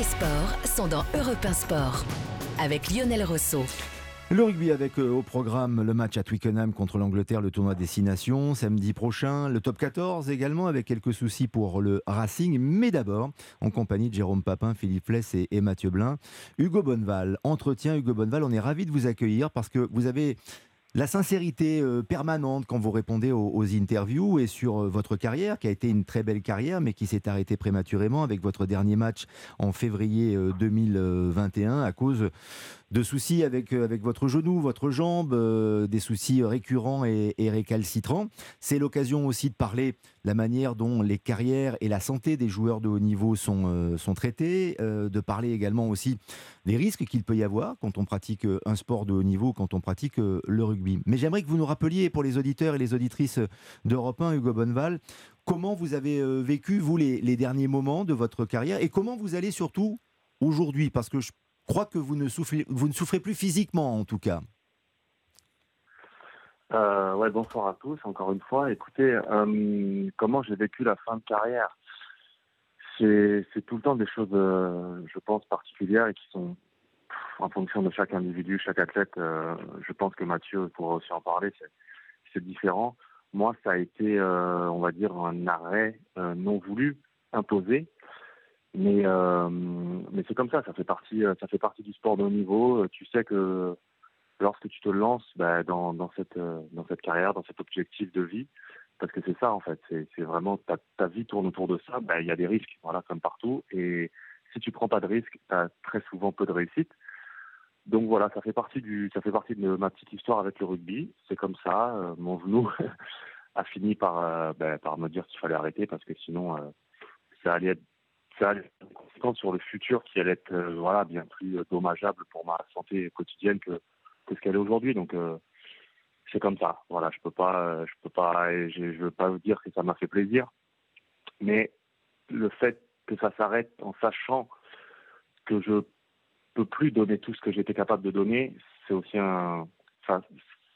les sports sont dans Europe 1 Sport avec Lionel Rousseau. Le rugby avec euh, au programme le match à Twickenham contre l'Angleterre, le tournoi Destination, samedi prochain, le top 14 également avec quelques soucis pour le Racing, mais d'abord en compagnie de Jérôme Papin, Philippe Fless et, et Mathieu Blin. Hugo Bonneval, entretien Hugo Bonneval, on est ravi de vous accueillir parce que vous avez la sincérité euh, permanente quand vous répondez aux, interviews et sur euh, votre carrière, qui a été une très belle carrière, mais qui s'est arrêtée prématurément avec votre dernier match en février 2021 euh, à cause de soucis avec, avec votre genou, votre jambe, des soucis récurrents et, récalcitrants. C'est l'occasion aussi de parler de la manière dont les carrières et la santé des joueurs de haut niveau sont, sont traitées, de parler également aussi des risques qu'il peut y avoir quand on pratique un sport de haut niveau, quand on pratique le rugby. Mais j'aimerais que vous nous rappeliez, pour les auditeurs et les auditrices d'Europe 1, Hugo Bonneval, comment vous avez euh, vécu, vous, les, derniers moments de votre carrière et comment vous allez surtout aujourd'hui? Parce que je crois que vous ne souffrez, vous ne souffrez plus physiquement, en tout cas. Euh, ouais, bonsoir à tous, encore une fois. Écoutez, euh, comment j'ai vécu la fin de carrière? C'est tout le temps des choses, je pense, particulières et qui sont en fonction de chaque individu, chaque athlète, euh, je pense que Mathieu pourra aussi en parler, c'est différent. Moi, ça a été, euh, on va dire, un arrêt euh, non voulu, imposé. Mais, mais c'est comme ça, ça fait, partie, ça fait partie du sport de haut niveau. Tu sais que lorsque tu te lances bah, dans, cette, dans cette carrière, dans cet objectif de vie, parce que c'est ça en fait, c'est vraiment ta, vie tourne autour de ça, bah, il y a des risques, voilà, comme partout. Et si tu prends pas de risques, tu as très souvent peu de réussite. Donc voilà, ça fait partie du, ça fait partie de ma petite histoire avec le rugby. C'est comme ça. Euh, mon genou a fini par, euh, ben, par me dire qu'il fallait arrêter parce que sinon, euh, ça allait être, ça allait sur le futur qui allait être, voilà, bien plus dommageable pour ma santé quotidienne que, que ce qu'elle est aujourd'hui. Donc c'est comme ça. Voilà, je peux pas, je peux pas, je, veux pas vous dire que ça m'a fait plaisir, mais le fait que ça s'arrête en sachant que je peux plus donner tout ce que j'étais capable de donner, c'est aussi un.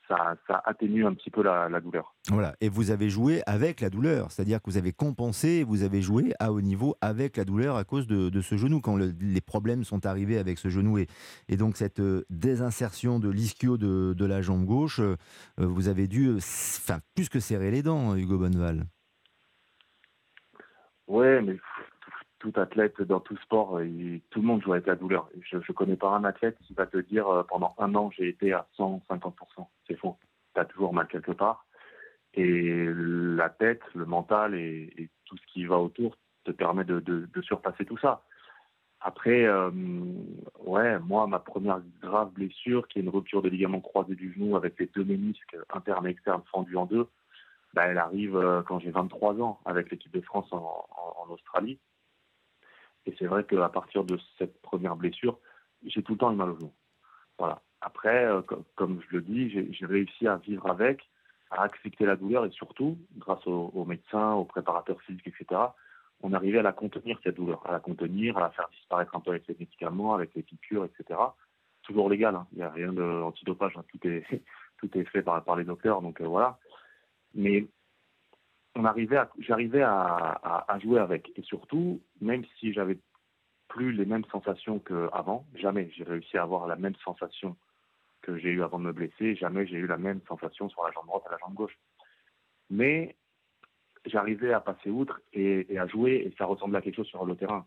Ça, atténue un petit peu la, douleur. Voilà, et vous avez joué avec la douleur, c'est-à-dire que vous avez compensé, vous avez joué à haut niveau avec la douleur à cause de, ce genou, quand les problèmes sont arrivés avec ce genou. Et, et donc cette euh, désinsertion de l'ischio de, de, la jambe gauche, euh, vous avez dû, enfin, plus que serrer les dents, Hugo Bonneval. Ouais, mais tout athlète dans tout sport, et tout le monde joue avec la douleur. Je ne connais pas un athlète qui va te dire euh, pendant un an j'ai été à 150%. C'est faux. Tu as toujours mal quelque part. Et la tête, le mental et, tout ce qui va autour te permet de, surpasser tout ça. Après, euh, ouais, moi, ma première grave blessure, qui est une rupture de ligament croisé du genou avec les deux ménisques internes et externes fendus en deux, bah, elle arrive euh, quand j'ai 23 ans avec l'équipe de France en Australie. Et c'est vrai qu'à partir de cette première blessure, j'ai tout le temps eu mal au genou. Voilà. Après, euh, comme je le dis, j'ai réussi à vivre avec, à accepter la douleur et surtout, grâce aux, médecins, aux préparateurs physiques, etc., on arrivait à la contenir, cette douleur, à la contenir, à la faire disparaître un peu avec les médicaments, avec les piqûres, etc. Toujours légal, hein. il n'y a rien d'antidopage, hein. tout, est, tout est fait par, par les docteurs, donc euh, voilà. Mais on arrivait j'arrivais à, jouer avec. Et surtout, même si j'avais plus les mêmes sensations qu'avant, jamais j'ai réussi à avoir la même sensation que j'ai eu avant de me blesser, jamais j'ai eu la même sensation sur la jambe droite et la jambe gauche. Mais j'arrivais à passer outre et, à jouer et ça ressemblait à quelque chose sur le terrain.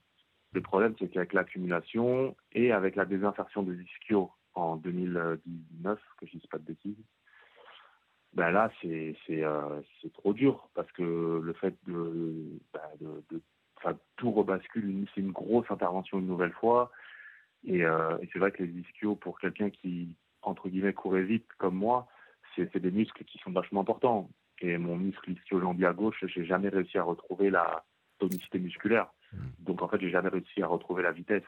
Le problème, c'est qu'avec l'accumulation et avec la désinsertion des ischios en 2019, que je ne dise pas de bêtises, ben là, c'est euh, trop dur parce que le fait de, ben de, tout rebascule, c'est une grosse intervention une nouvelle fois. Euh, et, c'est vrai que les ischios, pour quelqu'un qui, entre guillemets, courait vite comme moi, c'est des muscles qui sont vachement importants. Et mon muscle ischio-jambier à gauche, j'ai jamais réussi à retrouver la tonicité musculaire. Mmh. Donc en fait, j'ai jamais réussi à retrouver la vitesse.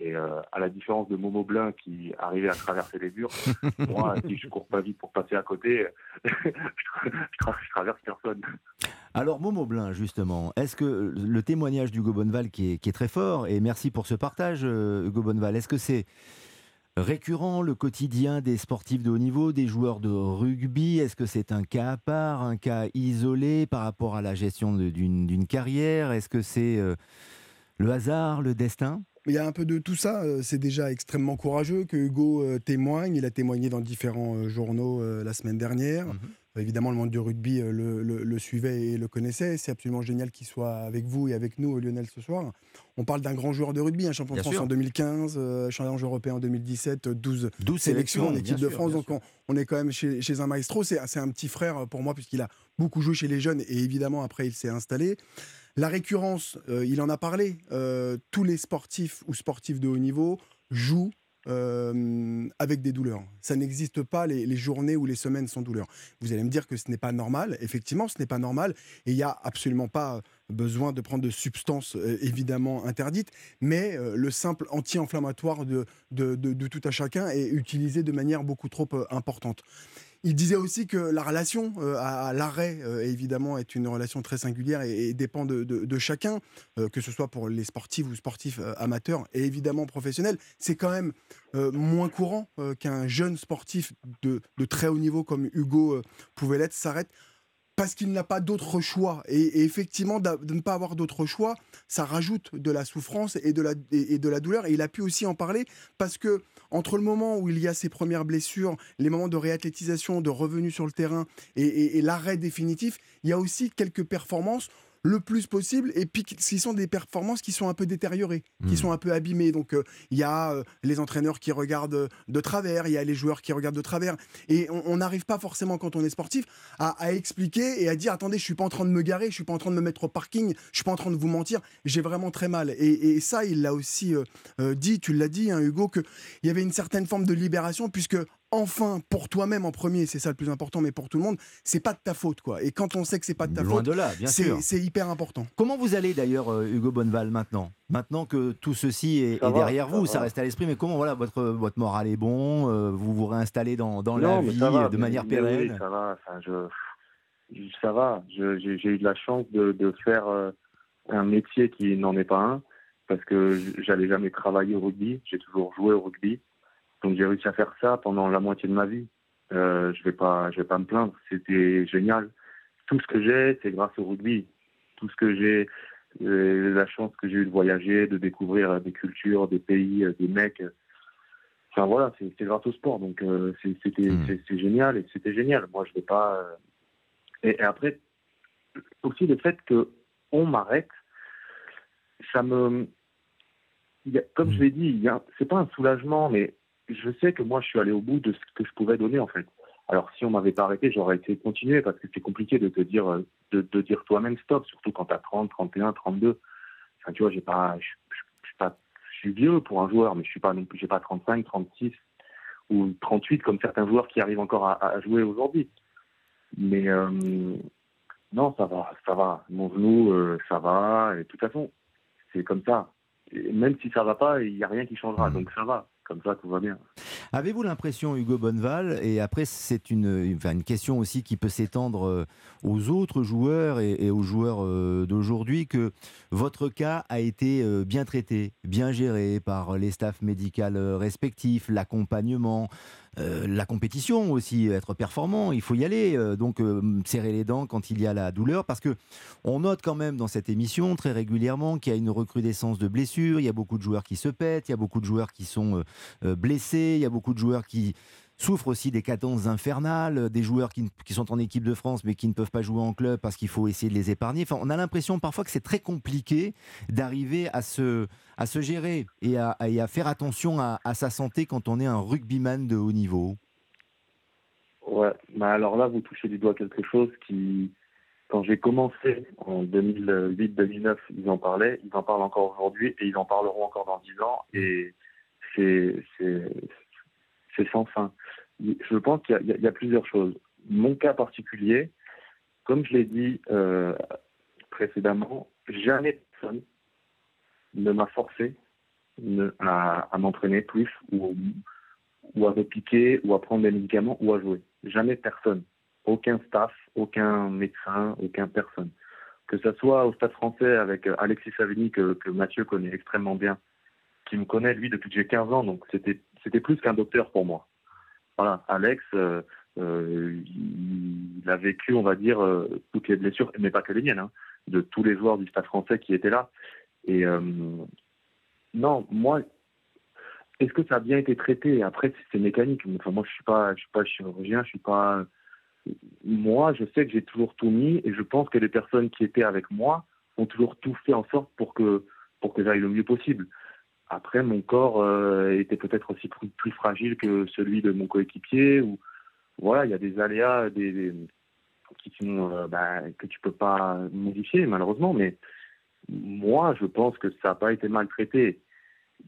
Et euh, à la différence de Momo Blin qui arrivait à traverser les murs, moi, si je cours pas vite pour passer à côté, je, traverse personne. Alors Momo Blin, justement, est-ce que le témoignage d'Hugo Bonneval qui est, qui est, très fort, et merci pour ce partage, euh, Hugo Bonneval, est-ce que c'est récurrent le quotidien des sportifs de haut niveau, des joueurs de rugby? Est-ce que c'est un cas à part, un cas isolé par rapport à la gestion d'une carrière? Est-ce que c'est euh, le hasard, le destin? Il y a un peu de tout ça. C'est déjà extrêmement courageux que Hugo témoigne. Il a témoigné dans différents journaux la semaine dernière. Mhm. Évidemment, le monde du rugby le, suivait et le connaissait. C'est absolument génial qu'il soit avec vous et avec nous, Lionel, ce soir. On parle d'un grand joueur de rugby, un champion de France en 2015, champion européen en 2017, 12, 12 sélections en équipe de France. donc on, est quand même chez, chez un maestro. C'est un petit frère pour moi puisqu'il a beaucoup joué chez les jeunes et évidemment après il s'est installé. La récurrence, euh, il en a parlé, euh, tous les sportifs ou sportifs de haut niveau jouent euh, avec des douleurs. Ça n'existe pas les, journées ou les semaines sans douleur. Vous allez me dire que ce n'est pas normal. Effectivement, ce n'est pas normal. Et il n'y a absolument pas besoin de prendre de substances évidemment interdites. Mais le simple anti-inflammatoire de, de, tout à chacun est utilisé de manière beaucoup trop importante. Il disait aussi que la relation euh, à, l'arrêt, euh, évidemment, est une relation très singulière et, dépend de, chacun, euh, que ce soit pour les sportifs ou sportifs amateurs et évidemment professionnels. C'est quand même moins courant qu'un jeune sportif de, très haut niveau comme Hugo pouvait l'être s'arrête parce qu'il n'a pas d'autre choix. Et, effectivement, de ne pas avoir d'autre choix, ça rajoute de la souffrance et de la, et, douleur. Et il a pu aussi en parler parce que entre le moment où il y a ses premières blessures, les moments de réathlétisation, de revenue sur le terrain et l'arrêt définitif, il y a aussi quelques performances le plus possible et puis ce sont des performances qui sont un peu détériorées, qui hmm. sont un peu abîmées. Donc euh, il y a euh, les entraîneurs qui regardent de travers, il y a les joueurs qui regardent de travers et on n'arrive pas forcément quand on est sportif à, expliquer et à dire attendez je suis pas en train de me garer, je suis pas en train de me mettre au parking, je suis pas en train de vous mentir, j'ai vraiment très mal. Et, ça il l'a aussi euh, dit, tu l'as dit hein, Hugo, qu'il y avait une certaine forme de libération puisque enfin pour toi-même en premier, c'est ça le plus important, mais pour tout le monde, c'est pas de ta faute quoi. Et quand on sait que c'est pas de ta faute, c'est hyper important. Comment vous allez d'ailleurs, euh, Hugo Bonneval, maintenant? Maintenant que tout ceci est, derrière vous, ça, reste à l'esprit, mais comment voilà votre votre moral est bon euh, Vous vous réinstallez dans, dans la vie de manière pérenne oui, Ça va, je, ça va. J'ai eu de la chance de, de faire euh, un métier qui n'en est pas un, parce que j'allais jamais travailler au rugby. J'ai toujours joué au rugby. Donc j'ai réussi à faire ça pendant la moitié de ma vie. Euh, je vais pas, je vais pas me plaindre. C'était génial. Tout ce que j'ai, c'est grâce au rugby. Tout ce que j'ai, euh, la chance que j'ai eu de voyager, de découvrir des cultures, des pays, des mecs. Enfin voilà, c'est grâce au sport. Donc euh, c'était hmm. c'est génial et c'était génial. Moi je vais pas. Euh, et, après aussi le fait que on m'arrête, ça me. comme je hmm. l'ai dit, c'est pas un soulagement, mais je sais que moi, je suis allé au bout de ce que je pouvais donner, en fait. Alors, si on m'avait pas arrêté, j'aurais été continué parce que c'est compliqué de te dire, euh, de, de dire toi-même stop, surtout quand tu as 30, 31, 32. Enfin, tu vois, j'ai pas, je, je, pas, je suis vieux pour un joueur, mais je suis pas non plus, j'ai pas 35, 36 ou 38 comme certains joueurs qui arrivent encore à, à jouer aujourd'hui. Mais euh, non, ça va, ça va. Mon genou, euh, ça va. Et de toute façon, c'est comme ça. Et même si ça va pas, il n'y a rien qui changera. Mmh. Donc ça va comme ça, tout va bien. Avez-vous l'impression, Hugo Bonneval, et après c'est une, une, question aussi qui peut s'étendre euh, aux autres joueurs et, aux joueurs euh, d'aujourd'hui, que votre cas a été euh, bien traité, bien géré par les staffs médicaux respectifs, l'accompagnement, la compétition aussi, être performant, il faut y aller, donc serrer les dents quand il y a la douleur, parce que on note quand même dans cette émission très régulièrement qu'il y a une recrudescence de blessures, il y a beaucoup de joueurs qui se pètent, il y a beaucoup de joueurs qui sont euh, blessés. Il y a beaucoup de joueurs qui souffrent aussi des cadences infernales, des joueurs qui, sont en équipe de France mais qui ne peuvent pas jouer en club parce qu'il faut essayer de les épargner. Enfin, on a l'impression parfois que c'est très compliqué d'arriver à se, à se gérer et à, à faire attention à, sa santé quand on est un rugbyman de haut niveau. Ouais, bah alors là, vous touchez du doigt quelque chose qui, quand j'ai commencé en 2008-2009, ils en parlaient, ils en parlent encore aujourd'hui et ils en parleront encore dans 10 ans. Et c'est sans fin. Je pense qu'il y, a plusieurs choses. Mon cas particulier, comme je l'ai dit euh, précédemment, jamais personne ne m'a forcé à, m'entraîner plus ou, à me piquer ou à prendre des médicaments ou à jouer. Jamais personne. Aucun staff, aucun médecin, aucun personne. Que ce soit au Stade français avec Alexis Savigny, que Mathieu connaît extrêmement bien, qui me connaît, lui, depuis que j'ai 15 ans, donc c'était, c'était plus qu'un docteur pour moi. Voilà, Alex, euh, euh, il a vécu, on va dire, euh, toutes les blessures, mais pas que les miennes, hein, de tous les joueurs du Stade français qui étaient là. Et non, moi, est-ce que ça a bien été traité? Après, c'est mécanique. Enfin, moi, je suis suis pas chirurgien, je suis pas. Moi, je sais que j'ai toujours tout mis, et je pense que les personnes qui étaient avec moi ont toujours tout fait en sorte pour que pour que j'aille le mieux possible. Après, mon corps euh, était peut-être aussi plus, fragile que celui de mon coéquipier. Ou voilà, il y a des aléas, qui sont euh, bah, que tu peux pas modifier malheureusement. Mais moi, je pense que ça n'a pas été maltraité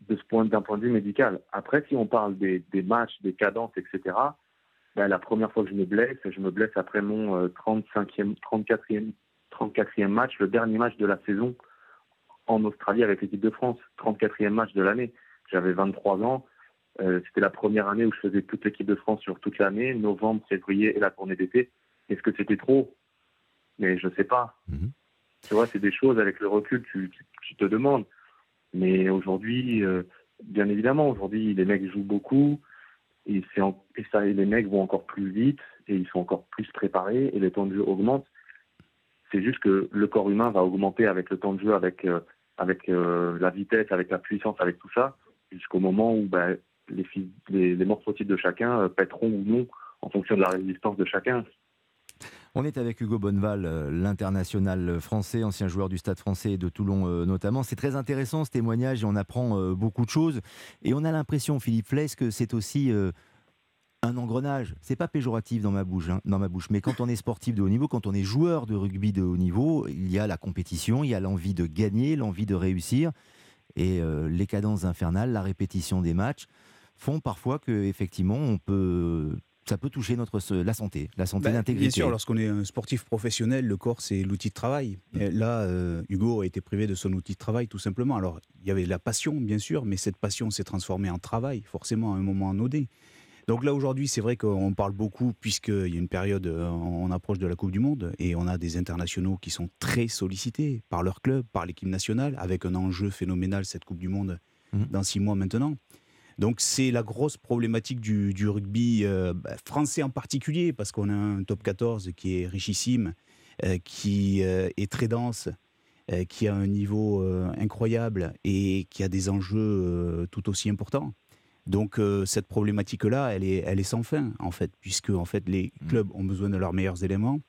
de ce point d'un point de vue médical. Après, si on parle des, des matchs, des cadences, etc. Bah, la première fois que je me blesse, je me blesse après mon 35e, 34e, 34e match, le dernier match de la saison en Australie avec l'équipe de France, 34e match de l'année. J'avais 23 ans. Euh, c'était la première année où je faisais toute l'équipe de France sur toute l'année, novembre, février et la tournée d'été. Est-ce que c'était trop? Mais je sais pas. Mhm. Tu vois, c'est des choses avec le recul, tu, tu, te demandes. Mais aujourd'hui, euh, bien évidemment, aujourd'hui, les mecs jouent beaucoup et, et, ça, et les mecs vont encore plus vite et ils sont encore plus préparés et les temps de jeu augmentent. C'est juste que le corps humain va augmenter avec le temps de jeu, avec euh, avec euh, la vitesse, avec la puissance, avec tout ça, jusqu'au moment où ben, les, les, les, morphotypes de chacun euh, pèteront ou non en fonction de la résistance de chacun. On est avec Hugo Bonneval, euh, l'international français, ancien joueur du Stade français et de Toulon notamment. C'est très intéressant ce témoignage et on apprend beaucoup de choses. Et on a l'impression, Philippe Fless, que c'est aussi un engrenage. C'est pas péjoratif dans ma bouche, hein, dans ma bouche, mais quand on est sportif de haut niveau, quand on est joueur de rugby de haut niveau, il y a la compétition, il y a l'envie de gagner, l'envie de réussir, et euh, les cadences infernales, la répétition des matchs font parfois que effectivement on peut ça peut toucher notre la santé, la santé bah, d'intégrité. Bien sûr, lorsqu'on est un sportif professionnel, le corps c'est l'outil de travail. Mm. là, euh, Hugo a été privé de son outil de travail tout simplement. Alors, il y avait la passion, bien sûr, mais cette passion s'est transformée en travail, forcément à un moment donné. Donc là aujourd'hui, c'est vrai qu'on parle beaucoup puisqu'il y a une période, euh, on approche de la Coupe du Monde et on a des internationaux qui sont très sollicités par leur club, par l'équipe nationale, avec un enjeu phénoménal cette Coupe du Monde mmh. dans six mois maintenant. Donc c'est la grosse problématique du, rugby euh, bah, français en particulier parce qu'on a un top 14 qui est richissime, euh, qui est très dense, qui a un niveau incroyable et qui a des enjeux tout aussi importants. Donc euh, cette problématique-là, elle est, elle est sans fin en fait, puisque en fait les mmh. clubs ont besoin de leurs meilleurs éléments.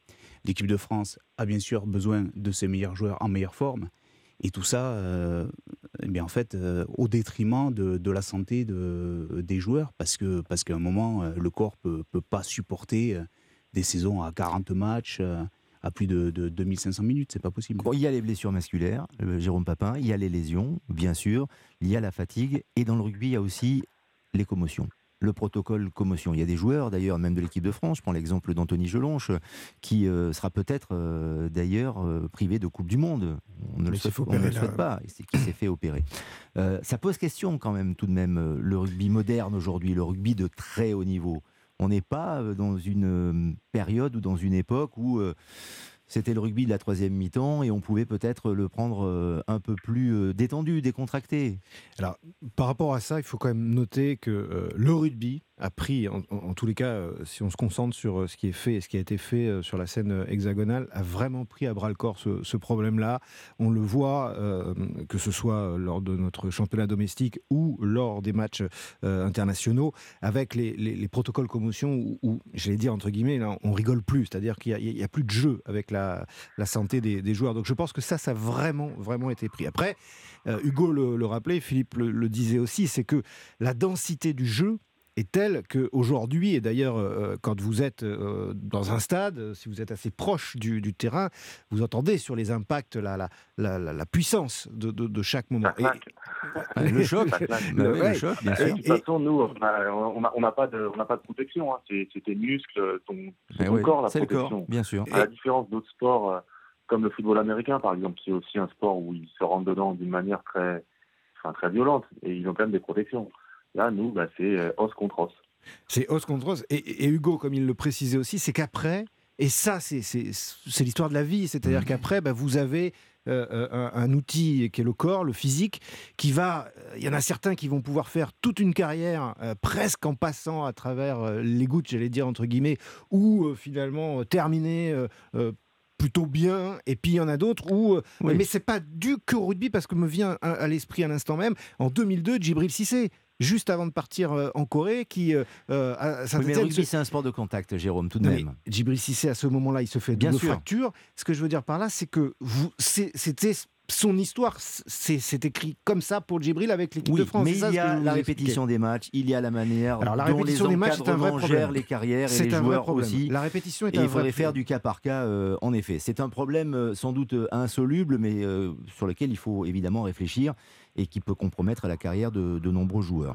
L'équipe de France a bien sûr besoin de ses meilleurs joueurs en meilleure forme. Et tout ça, euh, eh bien en fait, euh, au détriment de, la santé de, des joueurs, parce que parce qu'à un moment, le corps peut, peut pas supporter des saisons à 40 matchs, à plus de, de 2500 minutes, c'est pas possible. il y a les blessures musculaires, Jérôme Papin, il y a les lésions, bien sûr, il y a la fatigue, et dans le rugby, il y a aussi les commotions le protocole commotion. Il y a des joueurs d'ailleurs, même de l'équipe de France, je prends l'exemple d'Anthony Gelonche, qui euh, sera peut-être euh, d'ailleurs euh, privé de Coupe du Monde. On ne le, souhaite, pas, qui s'est fait opérer. ça pose question quand même tout de même, le rugby moderne aujourd'hui, le rugby de très haut niveau. On n'est pas dans une période ou dans une époque où c'était le rugby de la troisième mi-temps et on pouvait peut-être le prendre euh, un peu plus euh, détendu, décontracté. Alors, par rapport à ça, il faut quand même noter que euh, le rugby, a pris, en, tous les cas, euh, si on se concentre sur euh, ce qui est fait et ce qui a été fait euh, sur la scène hexagonale, a vraiment pris à bras le corps ce, problème-là. On le voit, que ce soit lors de notre championnat domestique ou lors des matchs internationaux, avec les, protocoles commotion où, j'allais dire entre guillemets, là, on rigole plus, c'est-à-dire qu'il n'y a, plus de jeu avec la, santé des, joueurs. Donc je pense que ça, ça a vraiment, vraiment été pris. Après, Hugo le, rappelait, Philippe le disait aussi, c'est que la densité du jeu, est telle qu'aujourd'hui, et d'ailleurs euh, quand vous êtes euh, dans un stade, si vous êtes assez proche du, terrain, vous entendez sur les impacts la, la, la, puissance de, de, chaque moment. Et, le choc, le, choc bien sûr. de toute façon, nous, on n'a pas, de, pas de protection. Hein. C'est tes muscles, ton, eh corps, la protection. Corps, bien sûr. À la différence d'autres sports, euh, comme le football américain, par exemple, qui est aussi un sport où ils se rendent dedans d'une manière très, enfin, très violente, et ils ont quand même des protections. Là, nous, bah, c'est euh, os contre os. C'est os contre os. Et, Hugo, comme il le précisait aussi, c'est qu'après, et ça, c'est l'histoire de la vie, c'est-à-dire mmh. qu'après, bah, vous avez euh, euh, un, outil qui est le corps, le physique, qui va. Il y en a certains qui vont pouvoir faire toute une carrière presque en passant à travers les gouttes, j'allais dire entre guillemets, ou finalement terminer plutôt bien, et puis il y en a d'autres où. Oui. Mais c'est pas du que au rugby, parce que me vient à, à l'esprit à l'instant même, en 2002, Djibril Cissé, juste avant de partir euh, en Corée, qui. euh, euh, à Oui, mais le rugby, c'est un sport de contact, Jérôme, tout de mais même. Djibril Cissé, à ce moment-là, il se fait Bien double sûr. fracture. Ce que je veux dire par là, c'est que vous, c'était son histoire. C'est écrit comme ça pour Djibril avec l'équipe Oui, de France. mais il y a la répétition des matchs, il y a la manière Alors, la dont les répétition des matchs, c'est un vrai gèrent les carrières et C'est les un vrai joueurs problème. aussi. La répétition est Et un il vrai faudrait faire problème. du cas par cas, euh, en effet. C'est un problème euh, sans doute euh, insoluble, mais euh, sur lequel il faut évidemment réfléchir et qui peut compromettre la carrière de, de nombreux joueurs.